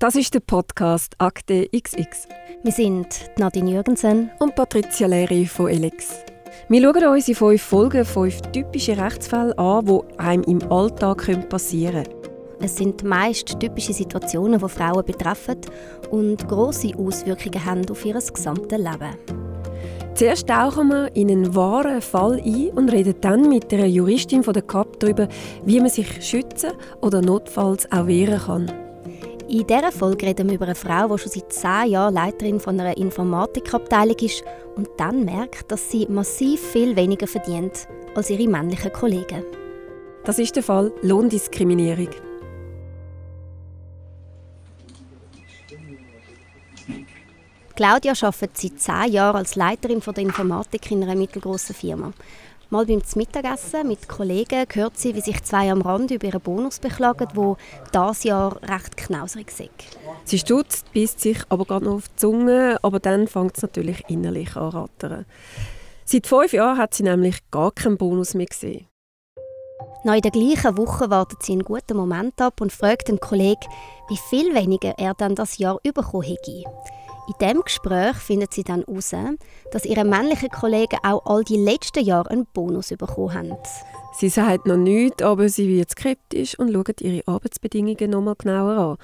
Das ist der Podcast Akte XX. Wir sind Nadine Jürgensen und Patricia Leri von Elix. Wir schauen uns in fünf Folgen fünf typische Rechtsfälle an, die einem im Alltag passieren können. Es sind meist typische Situationen, die Frauen betreffen und große Auswirkungen haben auf ihr gesamtes Leben. Zuerst tauchen wir in einen wahren Fall ein und reden dann mit der Juristin von der CAP darüber, wie man sich schützen oder notfalls auch wehren kann. In dieser Folge reden wir über eine Frau, die schon seit zehn Jahren Leiterin von einer Informatikabteilung ist und dann merkt, dass sie massiv viel weniger verdient als ihre männlichen Kollegen. Das ist der Fall Lohndiskriminierung. Claudia arbeitet seit zehn Jahren als Leiterin der Informatik in einer mittelgroßen Firma. Mal beim Mittagessen mit Kollegen hört sie, wie sich zwei am Rand über ihren Bonus beklagen, wo das Jahr recht knauserig ist. Sie stutzt, beißt sich aber gerade noch auf die Zunge, aber dann fängt es natürlich innerlich an rattern. Seit fünf Jahren hat sie nämlich gar keinen Bonus mehr gesehen. Noch in der gleichen Woche wartet sie einen guten Moment ab und fragt den Kollegen, wie viel weniger er dann das Jahr bekommen hätte. In diesem Gespräch findet sie dann heraus, dass ihre männlichen Kollegen auch all die letzten Jahre einen Bonus bekommen haben. Sie sagt noch nichts, aber sie wird skeptisch und schaut ihre Arbeitsbedingungen noch mal genauer an.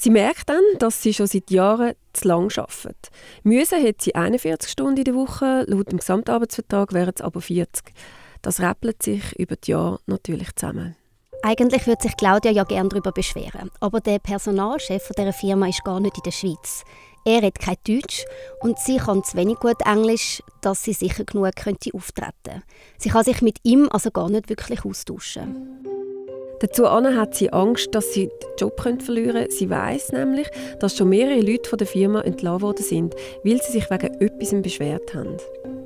Sie merkt dann, dass sie schon seit Jahren zu lang arbeitet. Müssen hat sie 41 Stunden in der Woche, laut dem Gesamtarbeitsvertrag wären es aber 40. Das rappelt sich über die Jahre natürlich zusammen. Eigentlich würde sich Claudia ja gerne darüber beschweren, aber der Personalchef dieser Firma ist gar nicht in der Schweiz. Er redet kein Deutsch und sie kann zu wenig gut Englisch, dass sie sicher genug könnte auftreten Sie kann sich mit ihm also gar nicht wirklich austauschen. Dazu hat sie Angst, dass sie den Job verlieren könnte. Sie weiß nämlich, dass schon mehrere Leute von der Firma entlassen worden sind, weil sie sich wegen etwas beschwert haben.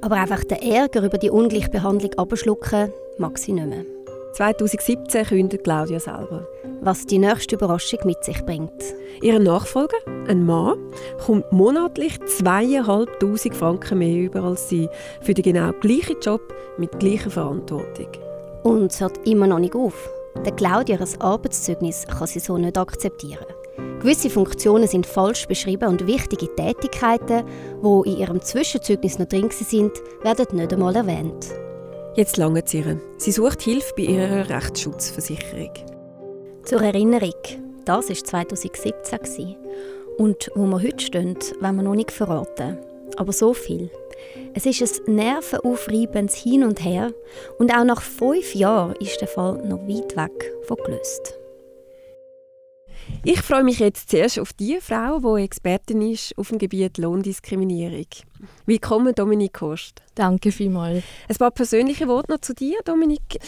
Aber einfach den Ärger über die Ungleichbehandlung abschlucken mag sie nicht mehr. 2017 kündet Claudia selber. Was die nächste Überraschung mit sich bringt. Ihr Nachfolger, ein Mann, kommt monatlich 2'500 Franken mehr über als sie für den genau gleichen Job mit gleicher Verantwortung. Und es hört immer noch nicht auf. Der Claudia ein Arbeitszeugnis kann sie so nicht akzeptieren. Gewisse Funktionen sind falsch beschrieben und wichtige Tätigkeiten, die in ihrem Zwischenzeugnis noch drin sind, werden nicht einmal erwähnt. Jetzt lange es ihr. Sie sucht Hilfe bei ihrer Rechtsschutzversicherung. Zur Erinnerung, das war 2017. Und wo wir heute stehen, wollen wir noch nicht verraten. Aber so viel. Es ist ein nervenaufreibendes Hin und Her und auch nach fünf Jahren ist der Fall noch weit weg von gelöst. Ich freue mich jetzt zuerst auf die Frau, die Expertin ist auf dem Gebiet Lohndiskriminierung. Willkommen, Dominik Horst. Danke vielmals. Ein paar persönliche Worte noch zu dir, Dominik.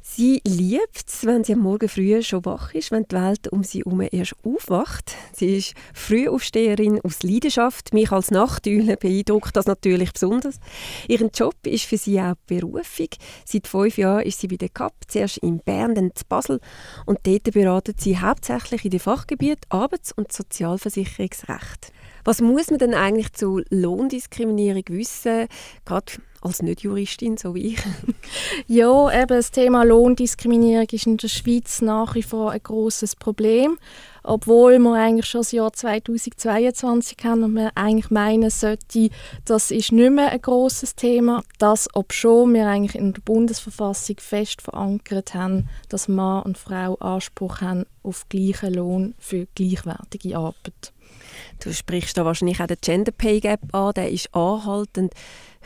Sie liebt es, wenn sie am Morgen früh schon wach ist, wenn die Welt um sie herum erst aufwacht. Sie ist Frühaufsteherin aus Leidenschaft. Mich als Nachteule beeindruckt das natürlich besonders. Ihren Job ist für sie auch Berufung. Seit fünf Jahren ist sie bei der CAP, zuerst in Bern, dann in Basel. Und dort beratet sie hauptsächlich in den Fachgebiet Arbeits- und Sozialversicherungsrecht. Was muss man denn eigentlich zu Lohndiskriminierung wissen, gerade als Nicht-Juristin, so wie ich? ja, eben das Thema Lohndiskriminierung ist in der Schweiz nach wie vor ein großes Problem, obwohl wir eigentlich schon das Jahr 2022 haben und man eigentlich meinen sollte, das ist nicht mehr ein großes Thema. Das, obschon wir eigentlich in der Bundesverfassung fest verankert haben, dass Mann und Frau Anspruch haben auf gleichen Lohn für gleichwertige Arbeit. Du sprichst da wahrscheinlich auch den Gender Pay Gap an, der ist anhaltend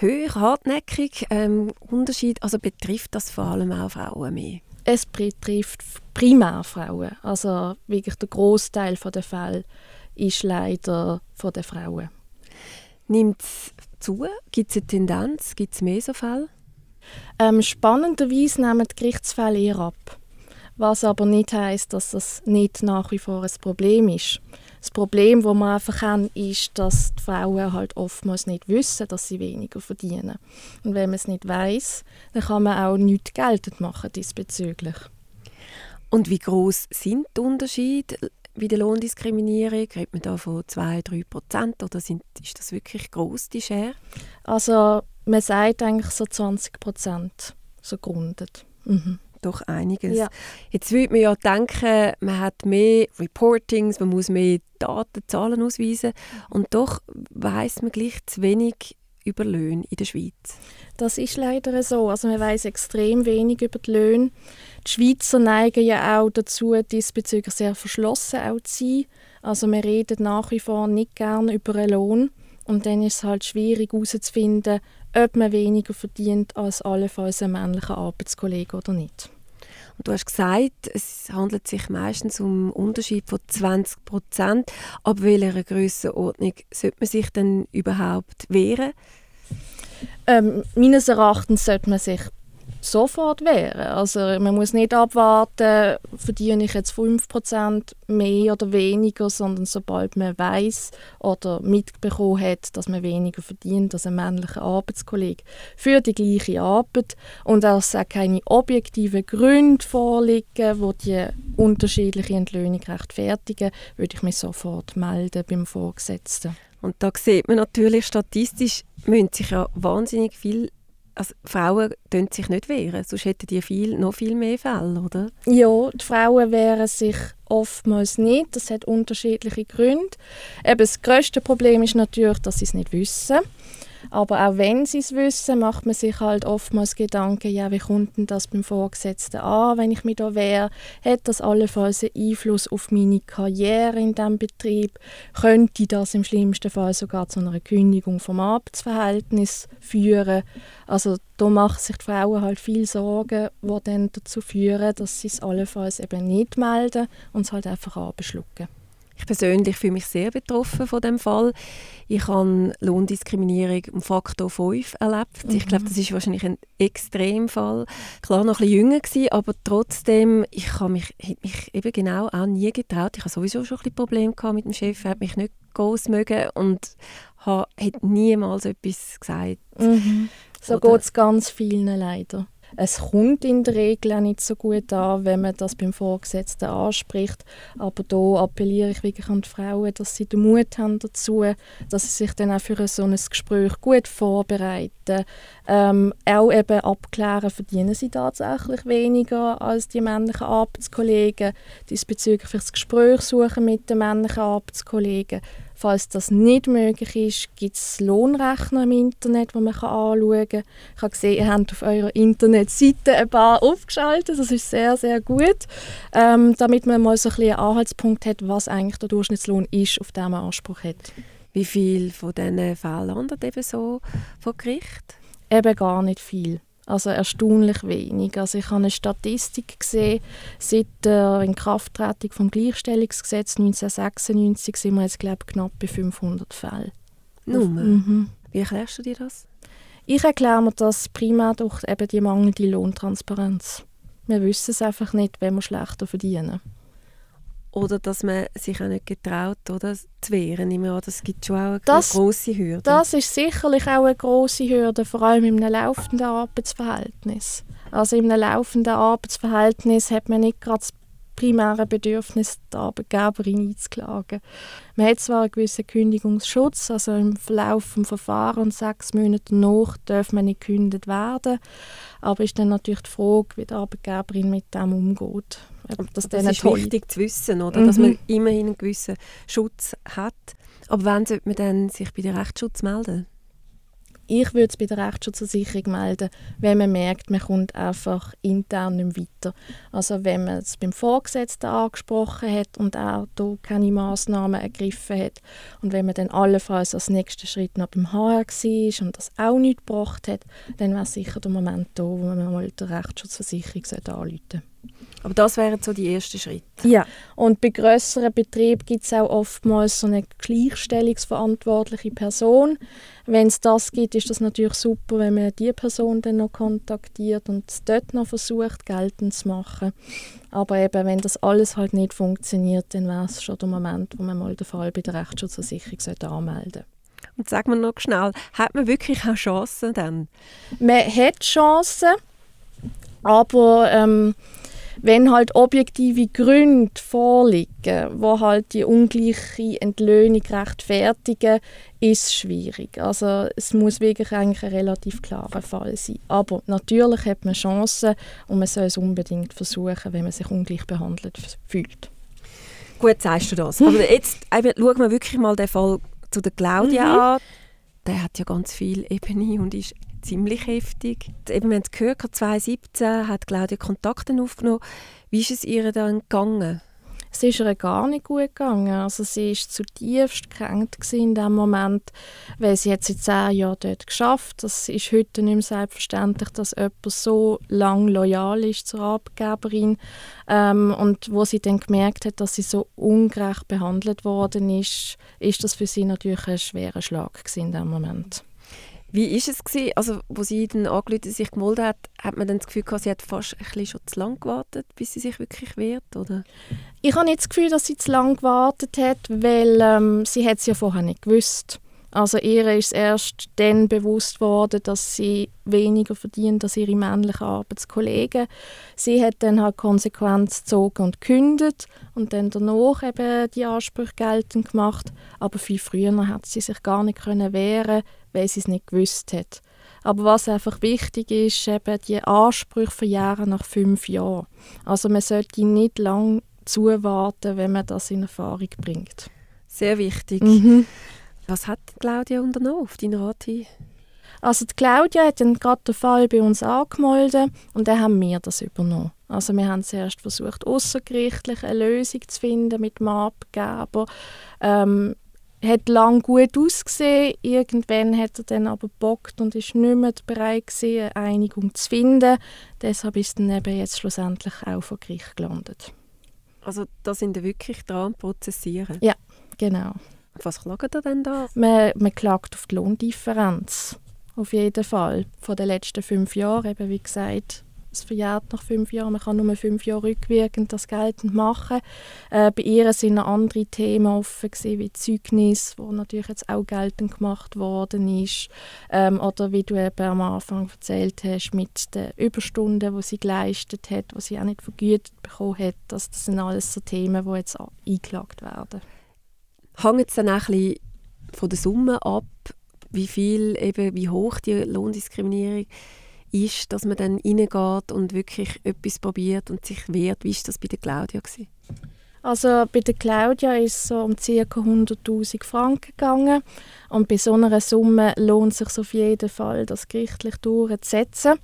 hoch, hartnäckig. Ähm, Unterschied, also betrifft das vor allem auch Frauen mehr? Es betrifft primär Frauen. Also wirklich der Großteil der Fälle ist leider von den Frauen. Nimmt es zu? Gibt es eine Tendenz? Gibt es mehr so Fälle? Ähm, spannenderweise nehmen die Gerichtsfälle eher ab. Was aber nicht heißt, dass das nicht nach wie vor ein Problem ist. Das Problem, das wir einfach haben, ist, dass die Frauen halt oftmals nicht wissen, dass sie weniger verdienen. Und wenn man es nicht weiß, dann kann man auch nichts geltend machen diesbezüglich. Und wie groß sind die Unterschiede bei der Lohndiskriminierung? Redet man da von 2-3 Prozent oder sind, ist das wirklich groß die Schere? Also man sagt eigentlich so 20 Prozent, so gerundet. Mhm. Doch einiges. Ja. Jetzt würde man ja denken, man hat mehr Reportings, man muss mehr Daten, Zahlen ausweisen und doch weiß man gleich zu wenig über Löhne in der Schweiz. Das ist leider so. Also man weiß extrem wenig über die Löhne. Die Schweizer neigen ja auch dazu, diesbezüglich sehr verschlossen auch zu sein. Also wir reden nach wie vor nicht gerne über einen Lohn. Und dann ist es halt schwierig herauszufinden, ob man weniger verdient als allenfalls ein männlicher Arbeitskollege oder nicht. Und du hast gesagt, es handelt sich meistens um einen Unterschied von 20 Prozent. Ab welcher Grössenordnung sollte man sich denn überhaupt wehren? Ähm, meines Erachtens sollte man sich sofort wehren. Also man muss nicht abwarten, verdiene ich jetzt 5% mehr oder weniger, sondern sobald man weiß oder mitbekommen hat, dass man weniger verdient als ein männlicher Arbeitskollege für die gleiche Arbeit und dass auch keine objektiven Gründe vorliegen, wo die unterschiedliche Entlöhnung rechtfertigen, würde ich mich sofort melden beim Vorgesetzten. Und da sieht man natürlich statistisch, müssen sich ja wahnsinnig viel also Frauen können sich nicht wehren, sonst hätten die viel, noch viel mehr Fälle, oder? Ja, die Frauen wehren sich oftmals nicht. Das hat unterschiedliche Gründe. Eben das grösste Problem ist natürlich, dass sie es nicht wissen. Aber auch wenn sie es wissen, macht man sich halt oftmals Gedanken, ja, wie kommt denn das beim Vorgesetzten an, wenn ich mich da wehre? Hat das allenfalls einen Einfluss auf meine Karriere in diesem Betrieb? Könnte das im schlimmsten Fall sogar zu einer Kündigung vom Arbeitsverhältnis führen? Also da machen sich die Frauen halt viel Sorgen, die dann dazu führen, dass sie es allenfalls eben nicht melden und es halt einfach abschlucken. Ich persönlich fühle mich sehr betroffen von dem Fall. Ich habe Lohndiskriminierung um Faktor 5 erlebt. Mhm. Ich glaube, das ist wahrscheinlich ein Extremfall. Klar, noch ein bisschen jünger gewesen, aber trotzdem, ich habe mich, mich eben genau auch nie getraut. Ich habe sowieso schon ein bisschen Probleme gehabt mit dem Chef. Er hat mich nicht groß mögen und hat niemals etwas gesagt. Mhm. So geht es ganz vielen leider. Es kommt in der Regel auch nicht so gut an, wenn man das beim Vorgesetzten anspricht. Aber da appelliere ich wirklich an die Frauen, dass sie den Mut haben dazu, dass sie sich dann auch für so ein Gespräch gut vorbereiten. Ähm, auch eben abklären, verdienen sie tatsächlich weniger als die männlichen Arbeitskollegen. Diesbezüglich das Gespräch suchen mit den männlichen Arbeitskollegen Falls das nicht möglich ist, gibt es Lohnrechner im Internet, die man anschauen kann. Ich habe gesehen, ihr habt auf eurer Internetseite ein paar aufgeschaltet. Das ist sehr, sehr gut, ähm, damit man mal so ein einen Anhaltspunkt hat, was eigentlich der Durchschnittslohn ist, auf den man Anspruch hat. Wie viel von diesen Fällen landet eben so vor Gericht? Eben gar nicht viel. Also erstaunlich wenig. Also ich habe eine Statistik gesehen, seit der Inkrafttreten vom Gleichstellungsgesetz 1996 sind wir jetzt glaube knapp bei 500 Fällen. Nur? Mhm. Wie erklärst du dir das? Ich erkläre mir das primär durch eben die mangelnde Lohntransparenz. Wir wissen es einfach nicht, wenn wir schlechter verdienen. Oder dass man sich auch nicht getraut, oder, zu wehren. Ich meine, das gibt schon auch eine das, grosse Hürde. Das ist sicherlich auch eine grosse Hürde, vor allem einem laufenden Arbeitsverhältnis. Also einem laufenden Arbeitsverhältnis hat man nicht gerade das primäre Bedürfnis, die Arbeitgeberin einzuklagen. Man hat zwar einen gewissen Kündigungsschutz, also im Verlauf des Verfahrens sechs Monate nach darf man nicht gekündigt werden, aber ist dann natürlich die Frage, wie die Arbeitgeberin mit dem umgeht. Das, das ist wichtig zu wissen, oder? Mhm. dass man immerhin einen gewissen Schutz hat. Aber wann sollte man dann sich bei der Rechtsschutz melden? Ich würde es bei der Rechtsschutzversicherung melden, wenn man merkt, man kommt einfach intern nicht weiter. Also wenn man es beim Vorgesetzten angesprochen hat und auch da keine Massnahmen ergriffen hat und wenn man dann allenfalls als nächsten Schritt noch beim HR war und das auch nicht gebracht hat, dann wäre sicher der Moment da, wo man mal der Rechtsschutzversicherung anrufen sollte. Aber das wären so die ersten Schritte. Ja, und bei größeren Betrieben gibt es auch oftmals so eine gleichstellungsverantwortliche Person. Wenn es das gibt, ist das natürlich super, wenn man die Person dann noch kontaktiert und dort noch versucht, geltend zu machen. Aber eben, wenn das alles halt nicht funktioniert, dann wäre es schon der Moment, wo man mal den Fall bei der Rechtsschutzversicherung anmelden sollte. Und sag mir noch schnell, hat man wirklich auch Chancen dann? Man hat Chancen, aber ähm, wenn halt objektive Gründe vorliegen, wo halt die ungleiche Entlöhnung rechtfertigen, ist es schwierig. Also es muss wirklich eigentlich ein relativ klarer Fall sein. Aber natürlich hat man Chancen und man soll es unbedingt versuchen, wenn man sich ungleich behandelt fühlt. Gut, sagst du das. Aber jetzt eben, schauen wir wirklich mal den Fall zu der Claudia mhm. an. Der hat ja ganz viel Ebene und ist ziemlich heftig. Eben, wir haben es gehört, 2017 hat Claudia Kontakte aufgenommen. Wie ist es ihr dann gegangen? Es ist ihr gar nicht gut gegangen. Also sie war zutiefst gekränkt in diesem Moment, weil sie hat seit zehn Jahren dort geschafft. Das ist heute nicht mehr selbstverständlich, dass jemand so lang loyal ist zur Arbeitgeberin. Ähm, und wo sie dann gemerkt hat, dass sie so ungerecht behandelt worden ist, ist das für sie natürlich ein schwerer Schlag in diesem Moment. Wie war es gewesen? Also, wo sie dann angerufen sich gemeldet hat, hat man dann das Gefühl gehabt, sie hat fast ein bisschen schon zu lange gewartet, bis sie sich wirklich wehrt, oder? Ich habe nicht das Gefühl, dass sie zu lange gewartet hat, weil ähm, sie es ja vorher nicht gewusst. Also ihr ist erst dann bewusst worden, dass sie weniger verdient als ihre männlichen Arbeitskollegen. Sie hat dann halt Konsequenz gezogen und gekündigt und dann danach eben die Ansprüche geltend gemacht. Aber viel früher hat sie sich gar nicht können wehren, weil sie es nicht gewusst hat. Aber was einfach wichtig ist, eben die Ansprüche verjähren nach fünf Jahren. Also man sollte nicht lange zuwarten, wenn man das in Erfahrung bringt. Sehr wichtig. Mhm. Was hat Claudia unternommen auf deinen Rat hin? Also die Claudia hat dann gerade den Fall bei uns angemeldet und dann haben wir das übernommen. Also wir haben zuerst versucht, außergerichtlich eine Lösung zu finden mit dem Abgeber. Ähm, hat lang gut ausgesehen. Irgendwann hat er dann aber bockt und ist nicht mehr bereit gewesen, eine Einigung zu finden. Deshalb ist dann eben jetzt schlussendlich auch vor Gericht gelandet. Also da sind wir wirklich dran prozessieren? Ja, genau. Was klagt er denn da? Man, man klagt auf die Lohndifferenz. Auf jeden Fall. Von den letzten fünf Jahren, eben wie gesagt, es verjährt nach fünf Jahren. Man kann nur fünf Jahre rückwirkend das geltend machen. Äh, bei ihr sind andere Themen offen gewesen, wie Zeugnis, wo natürlich jetzt auch geltend gemacht worden ist. Ähm, oder wie du eben am Anfang erzählt hast, mit den Überstunden, die sie geleistet hat, die sie auch nicht vergütet bekommen hat. Das, das sind alles so Themen, die jetzt eingeklagt werden hängt es dann auch ein bisschen von der Summe ab, wie viel, eben, wie hoch die Lohndiskriminierung ist, dass man dann reingeht und wirklich etwas probiert und sich wehrt. Wie war das bei der Claudia? Gewesen? Also bei der Claudia ist es so um ca. 100'000 Franken gegangen und bei so einer Summe lohnt es sich auf jeden Fall, das gerichtlich durchzusetzen.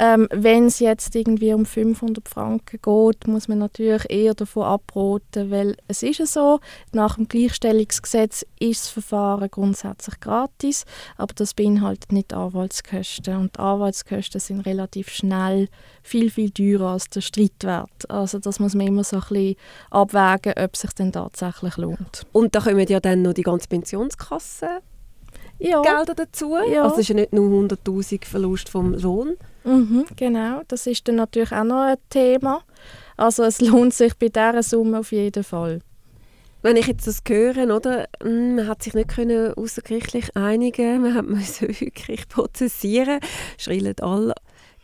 Ähm, Wenn es jetzt irgendwie um 500 Franken geht, muss man natürlich eher davon abraten, weil es ist ja so, nach dem Gleichstellungsgesetz ist das Verfahren grundsätzlich gratis, aber das beinhaltet nicht Anwaltskosten und die Anwaltskosten sind relativ schnell viel, viel teurer als der Streitwert. Also das muss man immer so ein bisschen abwägen, ob es sich denn tatsächlich lohnt. Und da kommen ja dann noch die ganze Pensionskasse ja. Gelder dazu. Ja. Also es ist ja nicht nur 100'000 Verlust vom Lohn. Mhm, genau, das ist dann natürlich auch noch ein Thema. Also es lohnt sich bei dieser Summe auf jeden Fall. Wenn ich jetzt das höre, oder, hm, man hat sich nicht können außergerichtlich einigen, man musste wirklich prozessieren, schrillen alle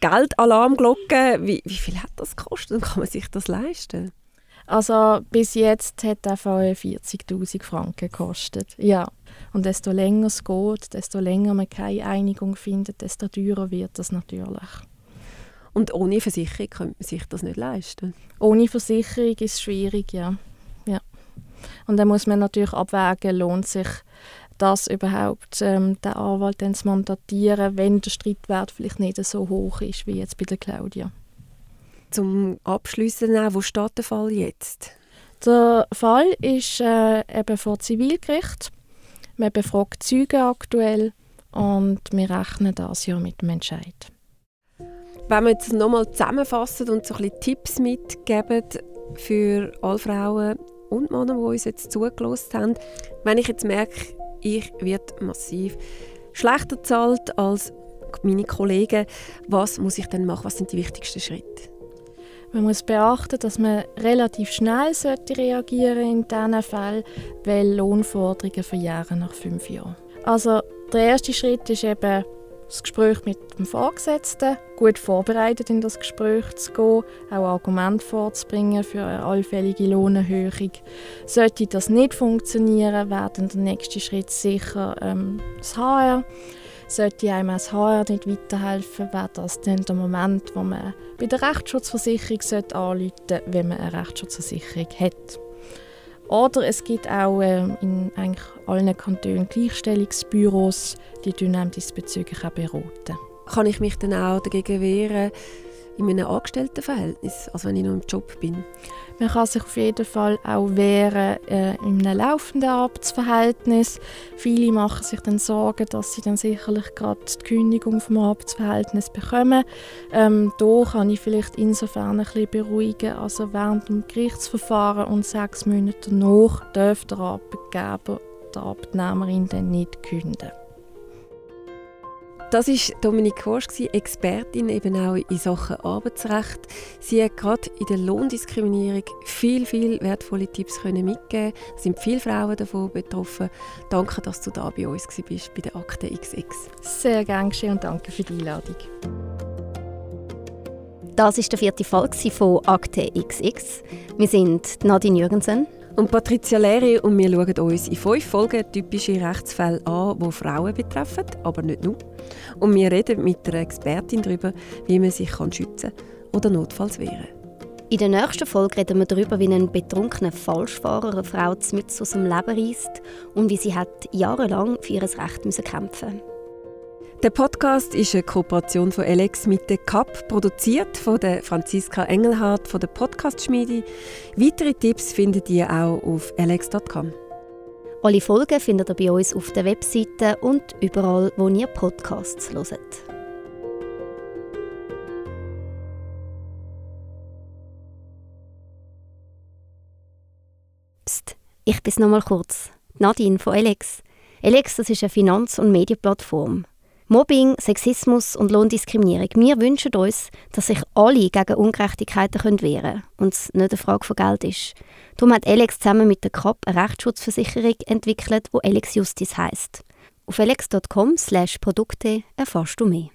Geldalarmglocken. Wie, wie viel hat das gekostet und kann man sich das leisten? Also bis jetzt hat der Fall 40'000 Franken gekostet, ja. Und desto länger es geht, desto länger man keine Einigung findet, desto teurer wird das natürlich. Und ohne Versicherung könnte man sich das nicht leisten? Ohne Versicherung ist es schwierig, ja. ja. Und dann muss man natürlich abwägen, lohnt sich das überhaupt, ähm, den Anwalt dann zu mandatieren, wenn der Streitwert vielleicht nicht so hoch ist wie jetzt bei der Claudia. Zum Abschließen, wo steht der Fall jetzt? Der Fall ist äh, eben vor Zivilgericht. Man befragt Zeugen aktuell und wir rechnen das ja mit dem Entscheid. Wenn wir jetzt nochmal zusammenfassen und so ein bisschen Tipps mitgeben für alle Frauen und Männer, die uns jetzt zugelassen haben, wenn ich jetzt merke, ich werde massiv schlechter bezahlt als meine Kollegen, was muss ich dann machen? Was sind die wichtigsten Schritte? Man muss beachten, dass man relativ schnell sollte reagieren in diesen Fällen, weil Lohnforderungen verjähren nach fünf Jahren. Also der erste Schritt ist eben das Gespräch mit dem Vorgesetzten, gut vorbereitet in das Gespräch zu gehen, auch Argumente vorzubringen für eine allfällige Lohnerhöhung. Sollte das nicht funktionieren, wäre dann der nächste Schritt sicher ähm, das HR. Sollte einem das HR nicht weiterhelfen, wäre das dann der Moment, wo man bei der Rechtsschutzversicherung anrufen sollte, wenn man eine Rechtsschutzversicherung hat. Oder es gibt auch äh, in eigentlich allen Kantonen Gleichstellungsbüros, die einem diesbezüglich auch beraten. Kann ich mich dann auch dagegen wehren, in einem Angestelltenverhältnis, also wenn ich noch im Job bin? Man kann sich auf jeden Fall auch wehren äh, in einem laufenden Arbeitsverhältnis. Viele machen sich dann Sorgen, dass sie dann sicherlich gerade die Kündigung vom Arbeitsverhältnis bekommen. Ähm, da kann ich vielleicht insofern ein bisschen beruhigen. Also während dem Gerichtsverfahren und sechs Monate danach darf der Arbeitgeber der Arbeitnehmerin dann nicht kündigen. Das ist Dominik Horsch, Expertin eben auch in Sachen Arbeitsrecht. Sie hat gerade in der Lohndiskriminierung viel, viel wertvolle Tipps können mitgeben. Es sind viele Frauen davon betroffen. Danke, dass du da bei uns bist bei der Akte XX. Sehr gerne geschehen und danke für die Einladung. Das ist der vierte Fall von Akte XX. Wir sind Nadine Jürgensen und Patricia Leri und wir schauen uns in fünf Folgen typische Rechtsfälle an, die Frauen betreffen, aber nicht nur. Und wir reden mit einer Expertin darüber, wie man sich schützen kann oder notfalls wehren In der nächsten Folge reden wir darüber, wie ein betrunkener Falschfahrer eine Frau mit aus dem Leben reißt und wie sie hat jahrelang für ihr Recht kämpfen musste. Der Podcast ist eine Kooperation von Alex mit der CAP, produziert von der Franziska Engelhardt von der Podcast-Schmiede. Weitere Tipps findet ihr auch auf alex.com. Alle Folgen findet ihr bei uns auf der Webseite und überall, wo ihr Podcasts hört. Psst, ich bin noch mal kurz. Nadine von Alex. Alex, das ist eine Finanz- und Medienplattform. Mobbing, Sexismus und Lohndiskriminierung. Wir wünschen uns, dass sich alle gegen Ungerechtigkeiten wehren können und es nicht eine Frage von Geld ist. Darum hat Alex zusammen mit der CAP eine Rechtsschutzversicherung entwickelt, die Alex Justice heisst. Auf alex.com/produkte erfährst du mehr.